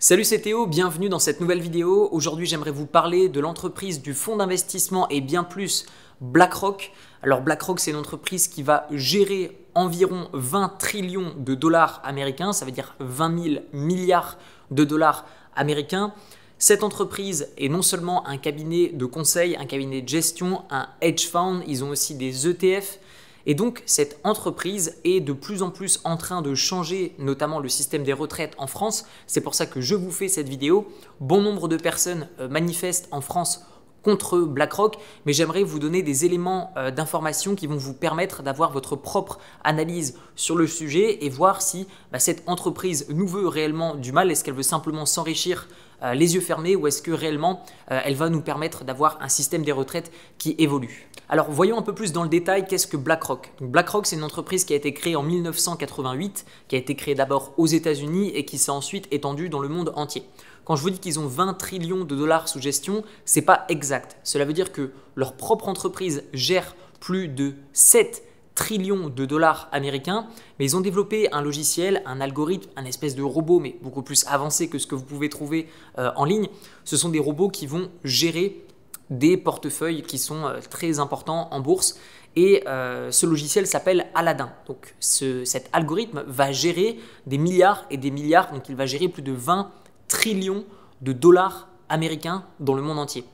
Salut c'est Théo, bienvenue dans cette nouvelle vidéo. Aujourd'hui j'aimerais vous parler de l'entreprise du fonds d'investissement et bien plus BlackRock. Alors BlackRock c'est une entreprise qui va gérer environ 20 trillions de dollars américains, ça veut dire 20 000 milliards de dollars américains. Cette entreprise est non seulement un cabinet de conseil, un cabinet de gestion, un hedge fund, ils ont aussi des ETF. Et donc cette entreprise est de plus en plus en train de changer notamment le système des retraites en France. C'est pour ça que je vous fais cette vidéo. Bon nombre de personnes euh, manifestent en France contre BlackRock, mais j'aimerais vous donner des éléments euh, d'information qui vont vous permettre d'avoir votre propre analyse sur le sujet et voir si bah, cette entreprise nous veut réellement du mal, est-ce qu'elle veut simplement s'enrichir euh, les yeux fermés ou est-ce que réellement elle va nous permettre d'avoir un système des retraites qui évolue? Alors voyons un peu plus dans le détail qu'est-ce que BlackRock. BlackRock c'est une entreprise qui a été créée en 1988, qui a été créée d'abord aux États-Unis et qui s'est ensuite étendue dans le monde entier. Quand je vous dis qu'ils ont 20 trillions de dollars sous gestion, c'est pas exact. Cela veut dire que leur propre entreprise gère plus de 7 trillions de dollars américains, mais ils ont développé un logiciel, un algorithme, un espèce de robot, mais beaucoup plus avancé que ce que vous pouvez trouver euh, en ligne. Ce sont des robots qui vont gérer des portefeuilles qui sont euh, très importants en bourse. Et euh, ce logiciel s'appelle Aladdin. Donc cet algorithme va gérer des milliards et des milliards. Donc il va gérer plus de 20 trillions de dollars américains dans le monde entier.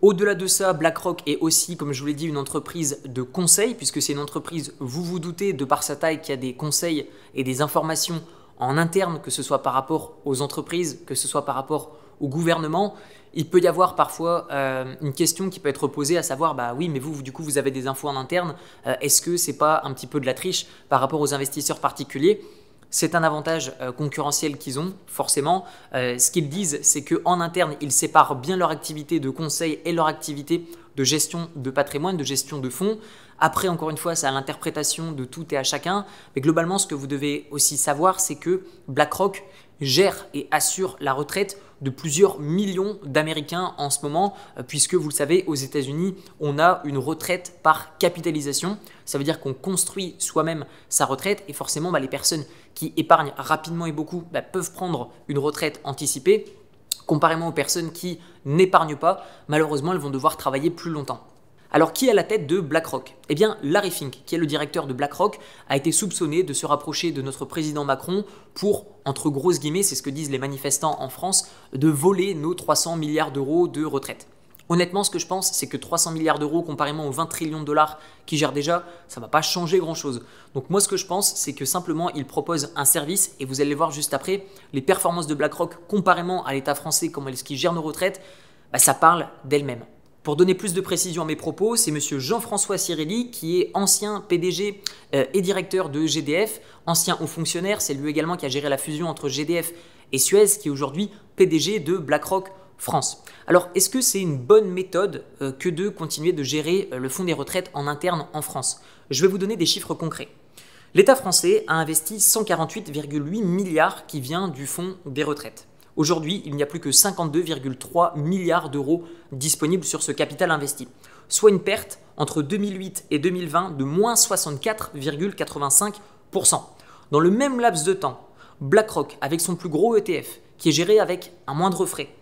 Au-delà de ça, BlackRock est aussi, comme je vous l'ai dit, une entreprise de conseil, puisque c'est une entreprise, vous vous doutez, de par sa taille, qui a des conseils et des informations en interne, que ce soit par rapport aux entreprises, que ce soit par rapport au gouvernement, il peut y avoir parfois euh, une question qui peut être posée à savoir bah oui mais vous du coup vous avez des infos en interne euh, est-ce que c'est pas un petit peu de la triche par rapport aux investisseurs particuliers? C'est un avantage euh, concurrentiel qu'ils ont, forcément. ce qu'ils disent, c'est qu'en interne, ils séparent bien leur activité de conseil et leur activité de gestion de patrimoine, de gestion de fonds. Après, encore une fois, c'est à l'interprétation de tout et à chacun. Mais globalement, ce que vous devez aussi savoir, c'est que BlackRock gère et assure la retraite de plusieurs millions d'Américains en ce moment, euh, puisque vous le savez, aux États-Unis, on a une retraite par capitalisation. Ça veut dire qu'on construit soi-même sa retraite et forcément, bah, les personnes qui épargnent rapidement et beaucoup bah, peuvent prendre une retraite anticipée. Comparément aux personnes qui n'épargnent pas, malheureusement, elles vont devoir travailler plus longtemps. Alors qui est à la tête de BlackRock? Eh bien Larry Fink, qui est le directeur de BlackRock, a été soupçonné de se rapprocher de notre président Macron pour, entre grosses guillemets, c'est ce que disent les manifestants en France, de voler nos 300 milliards d'euros de retraite. Honnêtement, ce que je pense, c'est que 300 milliards d'euros comparément aux 20 trillions de dollars qu'il gère déjà, ça ne va pas changer grand-chose. Donc moi, ce que je pense, c'est que simplement, il propose un service, et vous allez voir juste après, les performances de BlackRock comparément à l'État français, comment est-ce qu'il gère nos retraites, bah, ça parle d'elle-même. Pour donner plus de précision à mes propos, c'est monsieur Jean-François Cirelli qui est ancien PDG euh, et directeur de GDF, ancien haut fonctionnaire, c'est lui également qui a géré la fusion entre GDF et Suez, qui est aujourd'hui PDG de BlackRock France. Alors, est-ce que c'est une bonne méthode euh, que de continuer de gérer euh, le fonds des retraites en interne en France? Je vais vous donner des chiffres concrets. L'État français a investi 148,8 milliards qui vient du fonds des retraites. Aujourd'hui, il n'y a plus que 52,3 milliards d'euros disponibles sur ce capital investi, soit une perte entre 2008 et 2020 de moins 64,85%. Dans le même laps de temps, BlackRock, avec son plus gros ETF, qui est géré avec un moindre frais,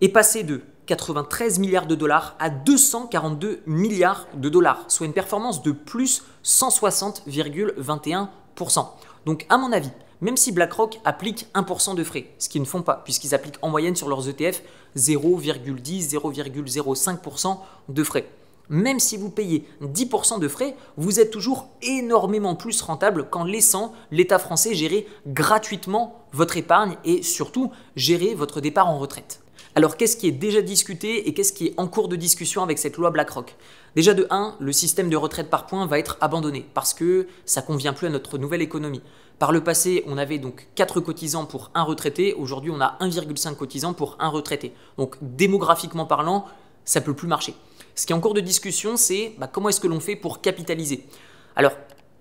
est passé de 93 milliards de dollars à 242 milliards de dollars, soit une performance de plus 160,21%. Donc à mon avis, même si BlackRock applique 1% de frais, ce qu'ils ne font pas, puisqu'ils appliquent en moyenne sur leurs ETF 0,10, 0,05% de frais. Même si vous payez 10% de frais, vous êtes toujours énormément plus rentable qu'en laissant l'État français gérer gratuitement votre épargne et surtout gérer votre départ en retraite. Alors qu'est-ce qui est déjà discuté et qu'est-ce qui est en cours de discussion avec cette loi BlackRock? Déjà de 1, le système de retraite par points va être abandonné parce que ça convient plus à notre nouvelle économie. Par le passé, on avait donc 4 cotisants pour un retraité, aujourd'hui on a 1,5 cotisants pour un retraité. Donc démographiquement parlant, ça peut plus marcher. Ce qui est en cours de discussion, c'est bah, comment est-ce que l'on fait pour capitaliser? Alors,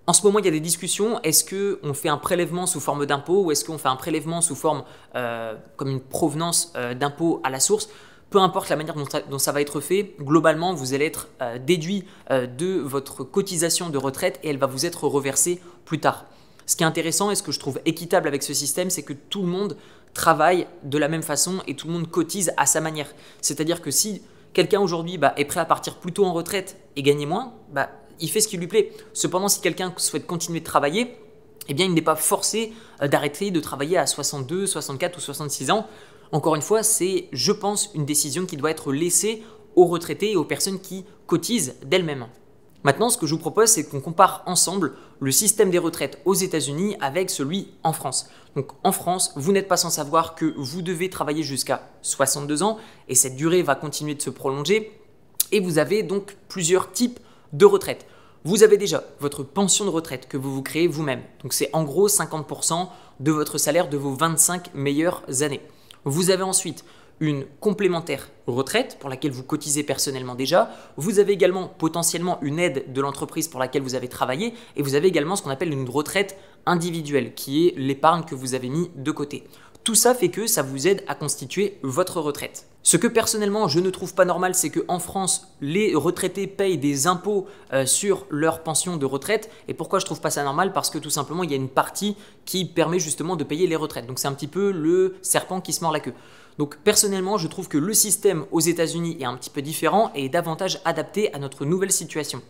en ce moment, il y a des discussions. Est-ce qu'on fait un prélèvement sous forme d'impôt ou est-ce qu'on fait un prélèvement sous forme euh, comme une provenance euh, d'impôt à la source? Peu importe la manière dont ça, va être fait, globalement, vous allez être euh, déduit de votre cotisation de retraite et elle va vous être reversée plus tard. Ce qui est intéressant et ce que je trouve équitable avec ce système, c'est que tout le monde travaille de la même façon et tout le monde cotise à sa manière. C'est-à-dire que si quelqu'un aujourd'hui bah, est prêt à partir plus tôt en retraite et gagner moins, bah, il fait ce qui lui plaît. Cependant, si quelqu'un souhaite continuer de travailler, eh bien, il n'est pas forcé euh, d'arrêter de travailler à 62, 64 ou 66 ans. Encore une fois, c'est, je pense, une décision qui doit être laissée aux retraités et aux personnes qui cotisent d'elles-mêmes. Maintenant, ce que je vous propose, c'est qu'on compare ensemble le système des retraites aux États-Unis avec celui en France. Donc en France, vous n'êtes pas sans savoir que vous devez travailler jusqu'à 62 ans et cette durée va continuer de se prolonger. Et vous avez donc plusieurs types de retraites. Vous avez déjà votre pension de retraite que vous vous créez vous-même. Donc c'est en gros 50% de votre salaire de vos 25 meilleures années. Vous avez ensuite une complémentaire retraite pour laquelle vous cotisez personnellement déjà. Vous avez également potentiellement une aide de l'entreprise pour laquelle vous avez travaillé et vous avez également ce qu'on appelle une retraite individuelle qui est l'épargne que vous avez mis de côté. Tout ça fait que ça vous aide à constituer votre retraite. Ce que personnellement je ne trouve pas normal, c'est qu'en France, les retraités payent des impôts euh, sur leur pension de retraite. Et pourquoi je trouve pas ça normal? Parce que tout simplement, il y a une partie qui permet justement de payer les retraites. Donc c'est un petit peu le serpent qui se mord la queue. Donc personnellement, je trouve que le système aux États-Unis est un petit peu différent et davantage adapté à notre nouvelle situation.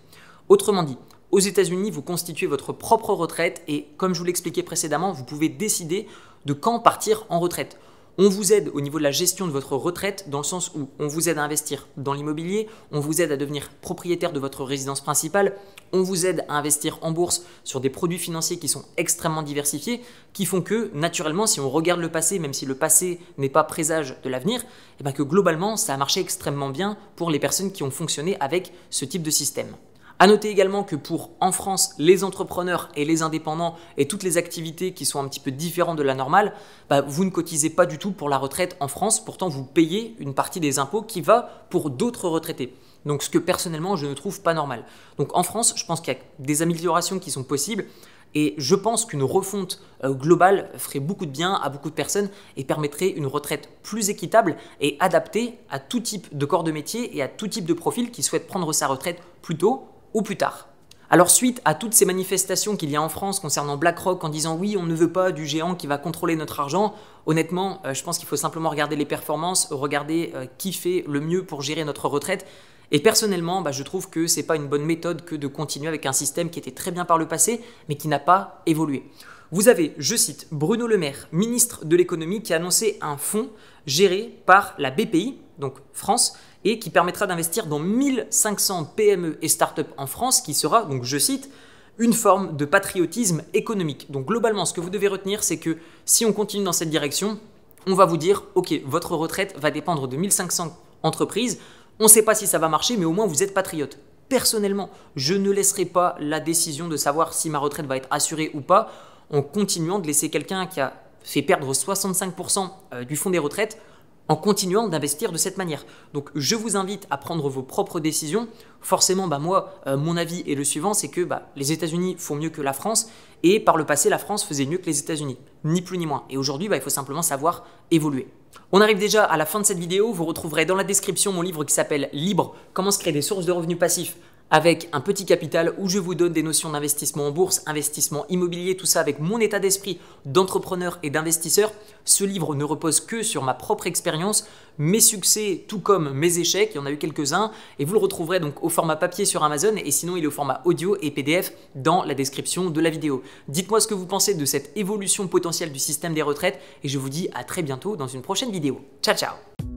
Autrement dit, aux États-Unis, vous constituez votre propre retraite et comme je vous l'expliquais précédemment, vous pouvez décider de quand partir en retraite. On vous aide au niveau de la gestion de votre retraite dans le sens où on vous aide à investir dans l'immobilier, on vous aide à devenir propriétaire de votre résidence principale, on vous aide à investir en bourse sur des produits financiers qui sont extrêmement diversifiés, qui font que naturellement si on regarde le passé, même si le passé n'est pas présage de l'avenir, eh bien que globalement ça a marché extrêmement bien pour les personnes qui ont fonctionné avec ce type de système. À noter également que pour en France, les entrepreneurs et les indépendants et toutes les activités qui sont un petit peu différentes de la normale, bah, vous ne cotisez pas du tout pour la retraite en France. Pourtant, vous payez une partie des impôts qui va pour d'autres retraités. Donc, ce que personnellement, je ne trouve pas normal. Donc, en France, je pense qu'il y a des améliorations qui sont possibles. Et je pense qu'une refonte euh, globale ferait beaucoup de bien à beaucoup de personnes et permettrait une retraite plus équitable et adaptée à tout type de corps de métier et à tout type de profil qui souhaite prendre sa retraite plus tôt ou plus tard. Alors suite à toutes ces manifestations qu'il y a en France concernant BlackRock en disant oui on ne veut pas du géant qui va contrôler notre argent, honnêtement euh, je pense qu'il faut simplement regarder les performances, regarder euh, qui fait le mieux pour gérer notre retraite. Et personnellement, bah, je trouve que ce n'est pas une bonne méthode que de continuer avec un système qui était très bien par le passé, mais qui n'a pas évolué. Vous avez, je cite, Bruno Le Maire, ministre de l'économie, qui a annoncé un fonds géré par la BPI, donc France, et qui permettra d'investir dans 1500 PME et startups en France, qui sera, donc je cite, une forme de patriotisme économique. Donc globalement, ce que vous devez retenir, c'est que si on continue dans cette direction, on va vous dire, ok, votre retraite va dépendre de 1500 entreprises, on ne sait pas si ça va marcher, mais au moins vous êtes patriote. Personnellement, je ne laisserai pas la décision de savoir si ma retraite va être assurée ou pas en continuant de laisser quelqu'un qui a fait perdre 65% euh, du fonds des retraites en continuant d'investir de cette manière. Donc je vous invite à prendre vos propres décisions. Forcément, bah, moi, euh, mon avis est le suivant, c'est que bah, les États-Unis font mieux que la France, et par le passé, la France faisait mieux que les États-Unis, ni plus ni moins. Et aujourd'hui, bah, il faut simplement savoir évoluer. On arrive déjà à la fin de cette vidéo, vous retrouverez dans la description mon livre qui s'appelle Libre, comment se créer des sources de revenus passifs avec un petit capital où je vous donne des notions d'investissement en bourse, investissement immobilier, tout ça avec mon état d'esprit d'entrepreneur et d'investisseur. Ce livre ne repose que sur ma propre expérience, mes succès tout comme mes échecs, il y en a eu quelques-uns, et vous le retrouverez donc au format papier sur Amazon, et sinon il est au format audio et PDF dans la description de la vidéo. Dites-moi ce que vous pensez de cette évolution potentielle du système des retraites, et je vous dis à très bientôt dans une prochaine vidéo. Ciao ciao